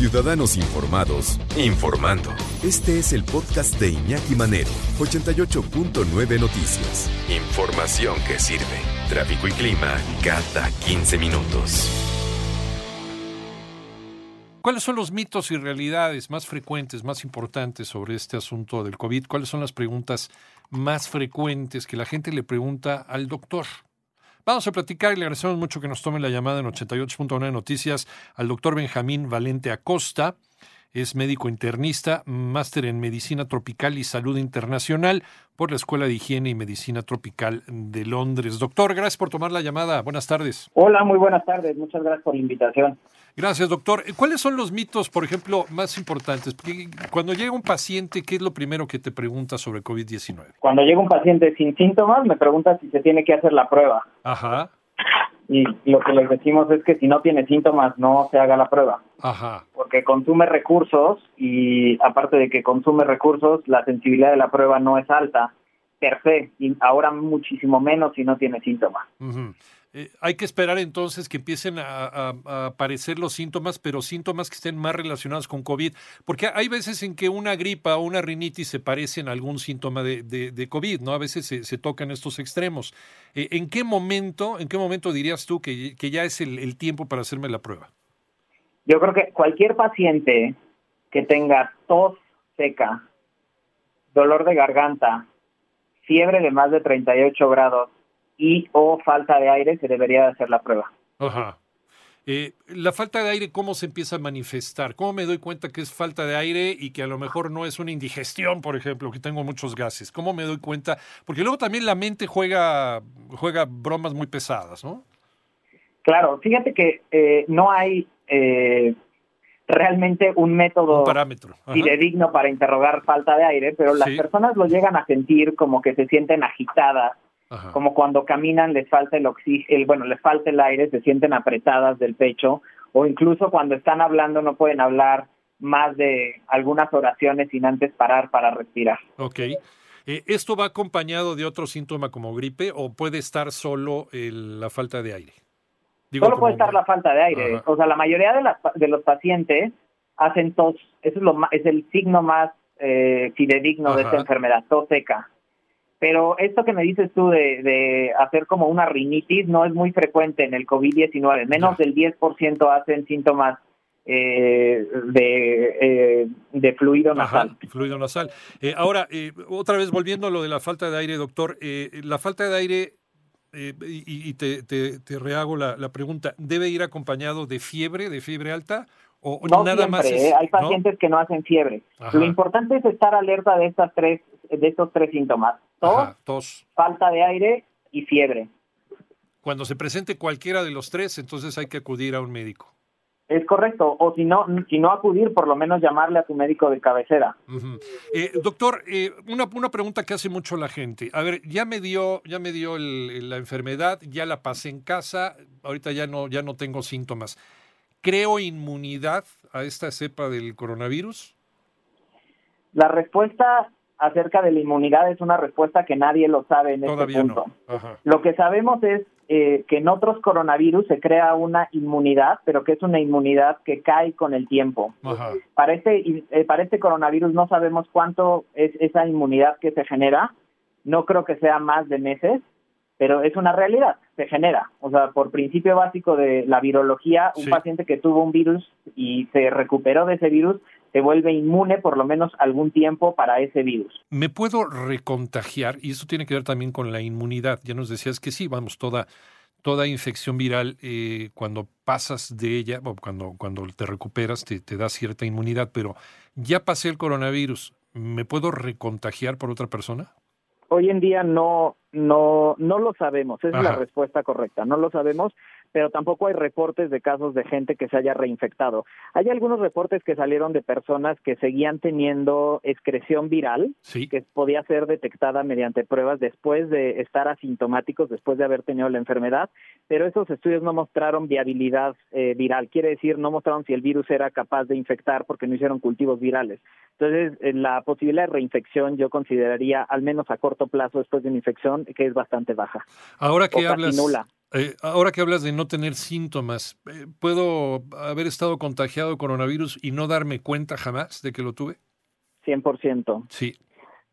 Ciudadanos Informados, informando. Este es el podcast de Iñaki Manero, 88.9 Noticias. Información que sirve. Tráfico y clima cada 15 minutos. ¿Cuáles son los mitos y realidades más frecuentes, más importantes sobre este asunto del COVID? ¿Cuáles son las preguntas más frecuentes que la gente le pregunta al doctor? Vamos a platicar y le agradecemos mucho que nos tome la llamada en 88.9 Noticias al doctor Benjamín Valente Acosta. Es médico internista, máster en Medicina Tropical y Salud Internacional por la Escuela de Higiene y Medicina Tropical de Londres. Doctor, gracias por tomar la llamada. Buenas tardes. Hola, muy buenas tardes. Muchas gracias por la invitación. Gracias, doctor. ¿Cuáles son los mitos, por ejemplo, más importantes? Porque cuando llega un paciente, ¿qué es lo primero que te pregunta sobre COVID-19? Cuando llega un paciente sin síntomas, me pregunta si se tiene que hacer la prueba. Ajá. Y lo que les decimos es que si no tiene síntomas, no se haga la prueba. Ajá. Porque consume recursos y aparte de que consume recursos, la sensibilidad de la prueba no es alta per se, y ahora muchísimo menos si no tiene síntomas. Ujú. Eh, hay que esperar entonces que empiecen a, aparecer los síntomas, pero síntomas que estén más relacionados con COVID, porque hay veces en que una gripa o una rinitis se parecen a algún síntoma de, de- de COVID, ¿no? A veces se, se tocan estos extremos. Eh, ¿En qué momento, en qué momento dirías tú que, ya es el tiempo para hacerme la prueba? Yo creo que cualquier paciente que tenga tos seca, dolor de garganta, fiebre de más de 38 grados y o falta de aire, se debería de hacer la prueba. Ajá. Eh, la falta de aire, ¿cómo se empieza a manifestar? ¿Cómo me doy cuenta que es falta de aire y que a lo mejor no es una indigestión, por ejemplo, que tengo muchos gases? ¿Cómo me doy cuenta? Porque luego también la mente juega, juega bromas muy pesadas, ¿no? Claro, fíjate que eh, no hay eh, realmente un método Un parámetro. Fidedigno para interrogar falta de aire, pero las Sí. personas lo llegan a sentir como que se sienten agitadas, Ajá. como cuando caminan les falta el oxígeno, bueno, les falta el aire, se sienten apretadas del pecho, o incluso cuando están hablando no pueden hablar más de algunas oraciones sin antes parar para respirar. Ok. Eh, ¿Esto va acompañado de otro síntoma como gripe o puede estar solo el- la falta de aire? Digo, Solo puede estar la falta de aire. Ajá. O sea, la mayoría de, las, de los pacientes hacen tos. Eso es, lo es el signo más eh, fidedigno de esta enfermedad, tos seca. Pero esto que me dices tú de, de hacer como una rinitis no es muy frecuente en el COVID-19. Menos del 10% hacen síntomas eh, de, eh, de fluido Ajá, nasal. fluido nasal. Eh, ahora, eh, otra vez volviendo a lo de la falta de aire, doctor, eh, la falta de aire, y, y te, te- te rehago la, la pregunta, ¿debe ir acompañado de fiebre, de fiebre alta? ¿O No nada siempre, más es, hay ¿no? pacientes que no hacen fiebre. Ajá. Lo importante es estar alerta de estas tres, de estos tres síntomas: tos, Ajá, tos. falta de aire y fiebre. Cuando se presente cualquiera de los tres, entonces hay que acudir a un médico. Es correcto, o si no, si no acudir, por lo menos llamarle a tu médico de cabecera. Eh, doctor, eh, una, una pregunta que hace mucho la gente. A ver, ya me dio, ya me dio el- la enfermedad, ya la pasé en casa, ahorita ya no, ya no tengo síntomas. ¿Creo inmunidad a esta cepa del coronavirus? La respuesta acerca de la inmunidad es una respuesta que nadie lo sabe en Todavía este punto. no. Ajá. Lo que sabemos es eh, que en otros coronavirus se crea una inmunidad, pero que es una inmunidad que cae con el tiempo. Ajá. Para este, eh, para este coronavirus no sabemos cuánto es esa inmunidad que se genera. No creo que sea más de meses, pero es una realidad, se genera. O sea, por principio básico de la virología, un Sí. paciente que tuvo un virus y se recuperó de ese virus se vuelve inmune por lo menos algún tiempo para ese virus. ¿Me puedo recontagiar? Y eso tiene que ver también con la inmunidad. Ya nos decías que sí, vamos, toda, toda infección viral, eh, cuando pasas de ella, o cuando, cuando te recuperas, te, te da cierta inmunidad, pero ya pasé el coronavirus, ¿me puedo recontagiar por otra persona? Hoy en día no, no, no lo sabemos, esa es la respuesta correcta, no lo sabemos, pero tampoco hay reportes de casos de gente que se haya reinfectado. Hay algunos reportes que salieron de personas que seguían teniendo excreción viral, Sí. que podía ser detectada mediante pruebas después de estar asintomáticos, después de haber tenido la enfermedad, pero esos estudios no mostraron viabilidad eh, viral, quiere decir, no mostraron si el virus era capaz de infectar porque no hicieron cultivos virales. Entonces, eh, la posibilidad de reinfección yo consideraría, al menos a corto plazo después de una infección, que es bastante baja. Ahora que hablas. Eh, ahora que hablas de no tener síntomas, eh, ¿puedo haber estado contagiado de coronavirus y no darme cuenta jamás de que lo tuve? 100%. Sí.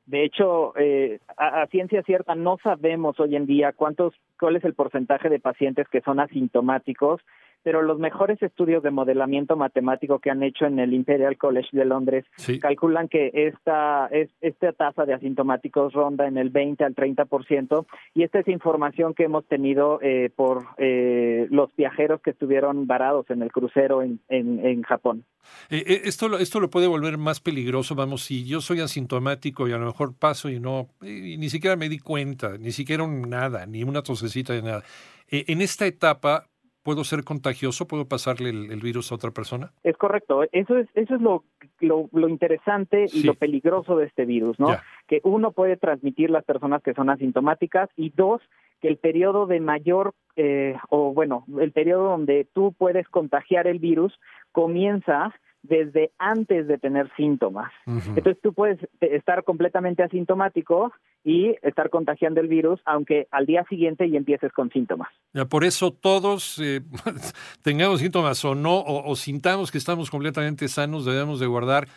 De hecho, eh, a, a, ciencia cierta no sabemos hoy en día cuántos, cuál es el porcentaje de pacientes que son asintomáticos pero los mejores estudios de modelamiento matemático que han hecho en el Imperial College de Londres sí. calculan que esta, es, esta tasa de asintomáticos ronda en el 20 al 30%, y esta es información que hemos tenido eh, por eh, los viajeros que estuvieron varados en el crucero en, en, en Japón. Eh, esto, esto lo puede volver más peligroso, vamos, si yo soy asintomático y a lo mejor paso y no, y ni siquiera me di cuenta, ni siquiera un nada, ni una tosecita de nada. en esta etapa ¿Puedo ser contagioso? ¿Puedo pasarle el, el, virus a otra persona? Es correcto. Eso es, eso es lo, lo, lo interesante y lo peligroso de este virus, ¿no? Ya. Que uno puede transmitir las personas que son asintomáticas y dos, que el periodo de mayor, eh, o bueno, el periodo donde tú puedes contagiar el virus comienza desde antes de tener síntomas. Uh -huh. Entonces tú puedes estar completamente asintomático y estar contagiando el virus, aunque al día siguiente ya empieces con síntomas. Ya, por eso todos, eh, tengamos síntomas o no, o, o sintamos que estamos completamente sanos, debemos de guardar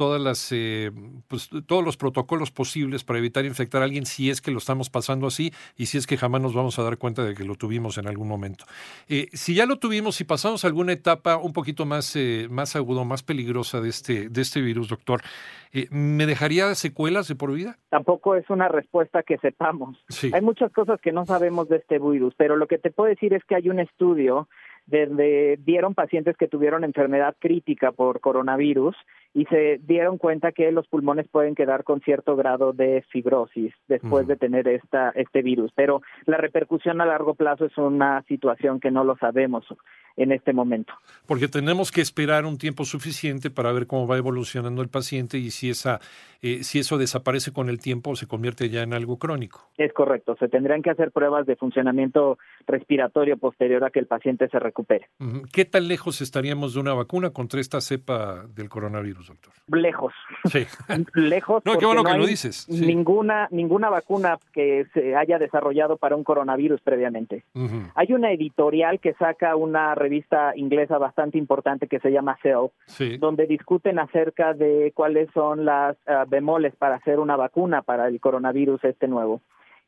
todas las, eh, pues, todos los protocolos posibles para evitar infectar a alguien si es que lo estamos pasando así y si es que jamás nos vamos a dar cuenta de que lo tuvimos en algún momento. Eh, si ya lo tuvimos, si pasamos alguna etapa un poquito más, eh, más agudo, más peligrosa de este, de este virus, doctor, eh, ¿me dejaría secuelas de por vida? Tampoco es una respuesta que sepamos. Sí. Hay muchas cosas que no sabemos de este virus, pero lo que te puedo decir es que hay un estudio donde dieron pacientes que tuvieron enfermedad crítica por coronavirus y se dieron cuenta que los pulmones pueden quedar con cierto grado de fibrosis después uh -huh. de tener esta, este virus. Pero la repercusión a largo plazo es una situación que no lo sabemos en este momento. Porque tenemos que esperar un tiempo suficiente para ver cómo va evolucionando el paciente y si, esa, eh, si eso desaparece con el tiempo o se convierte ya en algo crónico. Es correcto. Se tendrían que hacer pruebas de funcionamiento respiratorio posterior a que el paciente se recupere. ¿Qué tan lejos estaríamos de una vacuna contra esta cepa del coronavirus, doctor? Lejos. Sí. Lejos. No, qué bueno no que hay lo dices. Sí. Ninguna, ninguna vacuna que se haya desarrollado para un coronavirus previamente. Uh -huh. Hay una editorial que saca una revista inglesa bastante importante que se llama Cell, sí. donde discuten acerca de cuáles son las uh, bemoles para hacer una vacuna para el coronavirus este nuevo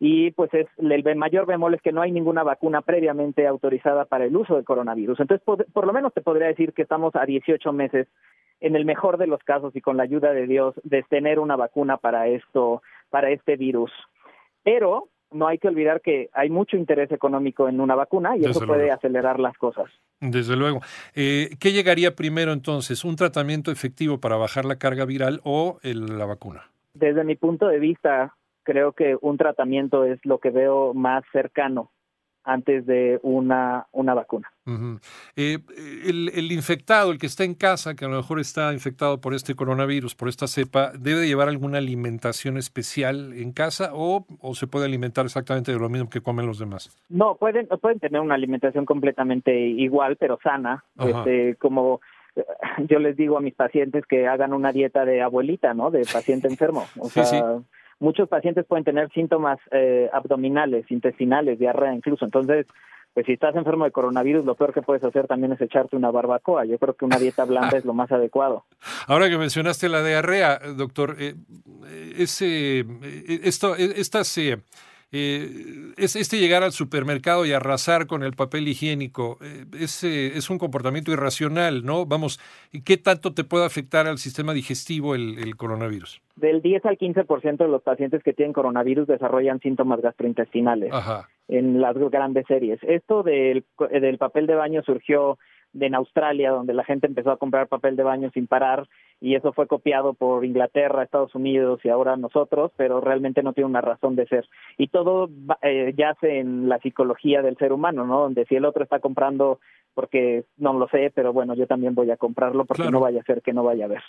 y pues es el mayor bemol es que no hay ninguna vacuna previamente autorizada para el uso del coronavirus. Entonces, por, por, lo menos te podría decir que estamos a 18 meses, en el mejor de los casos y con la ayuda de Dios, de tener una vacuna para esto, para este virus. Pero no hay que olvidar que hay mucho interés económico en una vacuna y Desde eso puede acelerar las cosas. Desde luego. Eh, ¿Qué llegaría primero entonces? ¿Un tratamiento efectivo para bajar la carga viral o el, la vacuna? Desde mi punto de vista, creo que un tratamiento es lo que veo más cercano antes de una, una vacuna. Uh -huh. eh, el, el, infectado, el que está en casa, que a lo mejor está infectado por este coronavirus, por esta cepa, ¿debe llevar alguna alimentación especial en casa o, o, se puede alimentar exactamente de lo mismo que comen los demás? No, pueden, pueden tener una alimentación completamente igual, pero sana, este, como eh, yo les digo a mis pacientes que hagan una dieta de abuelita, ¿no? De paciente enfermo. O sí, sea, sí muchos pacientes pueden tener síntomas eh, abdominales, intestinales, diarrea incluso. Entonces, pues si estás enfermo de coronavirus, lo peor que puedes hacer también es echarte una barbacoa. Yo creo que una dieta blanda es lo más adecuado. Ahora que mencionaste la diarrea, doctor, eh, ese, esto, estas... Eh, eh, es, este llegar al supermercado y arrasar con el papel higiénico eh, es, eh, es, un comportamiento irracional, ¿no? Vamos, ¿qué tanto te puede afectar al sistema digestivo el, el coronavirus? Del 10 al 15% de los pacientes que tienen coronavirus desarrollan síntomas gastrointestinales Ajá. En las grandes series. Esto del, del papel de baño surgió en Australia, donde la gente empezó a comprar papel de baño sin parar y eso fue copiado por Inglaterra, Estados Unidos y ahora nosotros, pero realmente no tiene una razón de ser. Y todo eh, yace en la psicología del ser humano, ¿no? Donde si el otro está comprando porque no lo sé, pero bueno, yo también voy a comprarlo porque claro. no vaya a ser que no vaya a ver.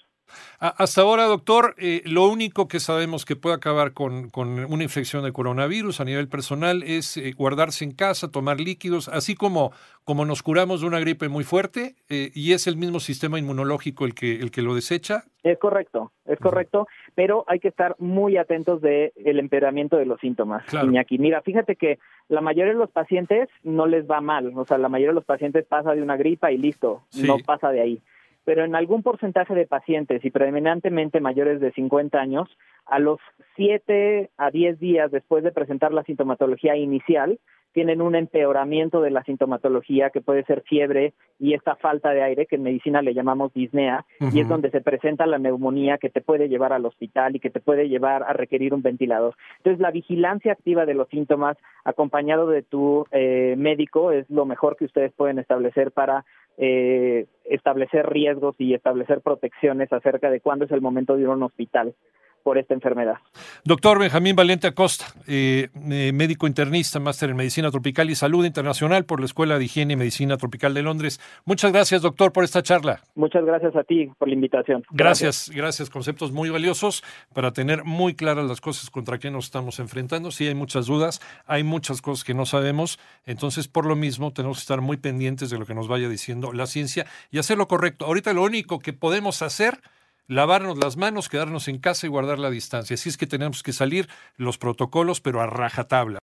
Hasta ahora, doctor, eh, lo único que sabemos que puede acabar con, con, una infección de coronavirus a nivel personal es eh, guardarse en casa, tomar líquidos, así como, como nos curamos de una gripe muy fuerte, eh, y es el mismo sistema inmunológico el que, el que lo desecha. Es correcto, es correcto, pero hay que estar muy atentos del el empeoramiento de los síntomas, Iñaki. Mira, fíjate que la mayoría de los pacientes no les va mal, o sea, la mayoría de los pacientes pasa de una gripa y listo, no pasa de ahí. Pero en algún porcentaje de pacientes y predominantemente mayores de 50 años, a los 7 a 10 días después de presentar la sintomatología inicial, tienen un empeoramiento de la sintomatología que puede ser fiebre y esta falta de aire que en medicina le llamamos disnea y es donde se presenta la neumonía que te puede llevar al hospital y que te puede llevar a requerir un ventilador. Entonces la vigilancia activa de los síntomas acompañado de tu eh, médico es lo mejor que ustedes pueden establecer para eh, establecer riesgos y establecer protecciones acerca de cuándo es el momento de ir a un hospital por esta enfermedad. Doctor Benjamín Valente Acosta, eh, eh, médico internista, máster en Medicina Tropical y Salud Internacional por la Escuela de Higiene y Medicina Tropical de Londres. Muchas gracias, doctor, por esta charla. Muchas gracias a ti por la invitación. Gracias, gracias. Conceptos muy valiosos para tener muy claras las cosas contra qué nos estamos enfrentando. Sí, hay muchas dudas, hay muchas cosas que no sabemos. Entonces, por lo mismo, tenemos que estar muy pendientes de lo que nos vaya diciendo la ciencia y hacer lo correcto. Ahorita lo único que podemos hacer lavarnos las manos, quedarnos en casa y guardar la distancia. Así es que tenemos que salir los protocolos, pero a rajatabla.